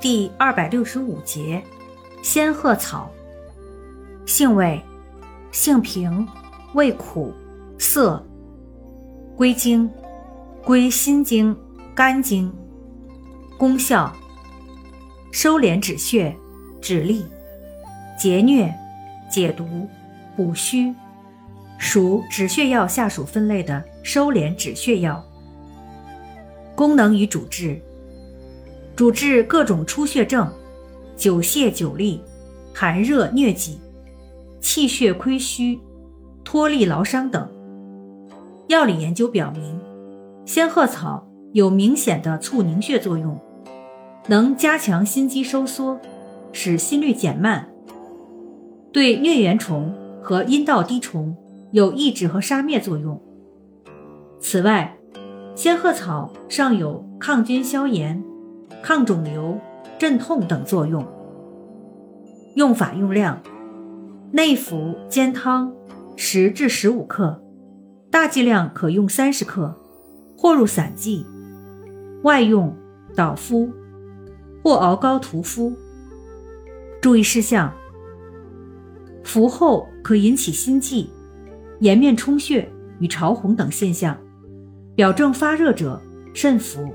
第二百六十五节，仙鹤草。性味：性平，味苦涩。归经：归心经、肝经。功效：收敛止血、止痢、解疟、解毒、补虚。属止血药下属分类的收敛止血药。功能与主治。主治各种出血症、久泻久痢、寒热疟疾、气血亏虚、脱力劳伤等。药理研究表明，仙鹤草有明显的促凝血作用，能加强心肌收缩，使心率减慢，对疟原虫和阴道滴虫有抑制和杀灭作用。此外，仙鹤草尚有抗菌消炎。抗肿瘤、镇痛等作用。用法用量：内服煎汤，十至十五克，大剂量可用三十克，或入散剂；外用捣敷，或熬膏涂敷。注意事项：服后可引起心悸、颜面充血与潮红等现象，表症发热者慎服。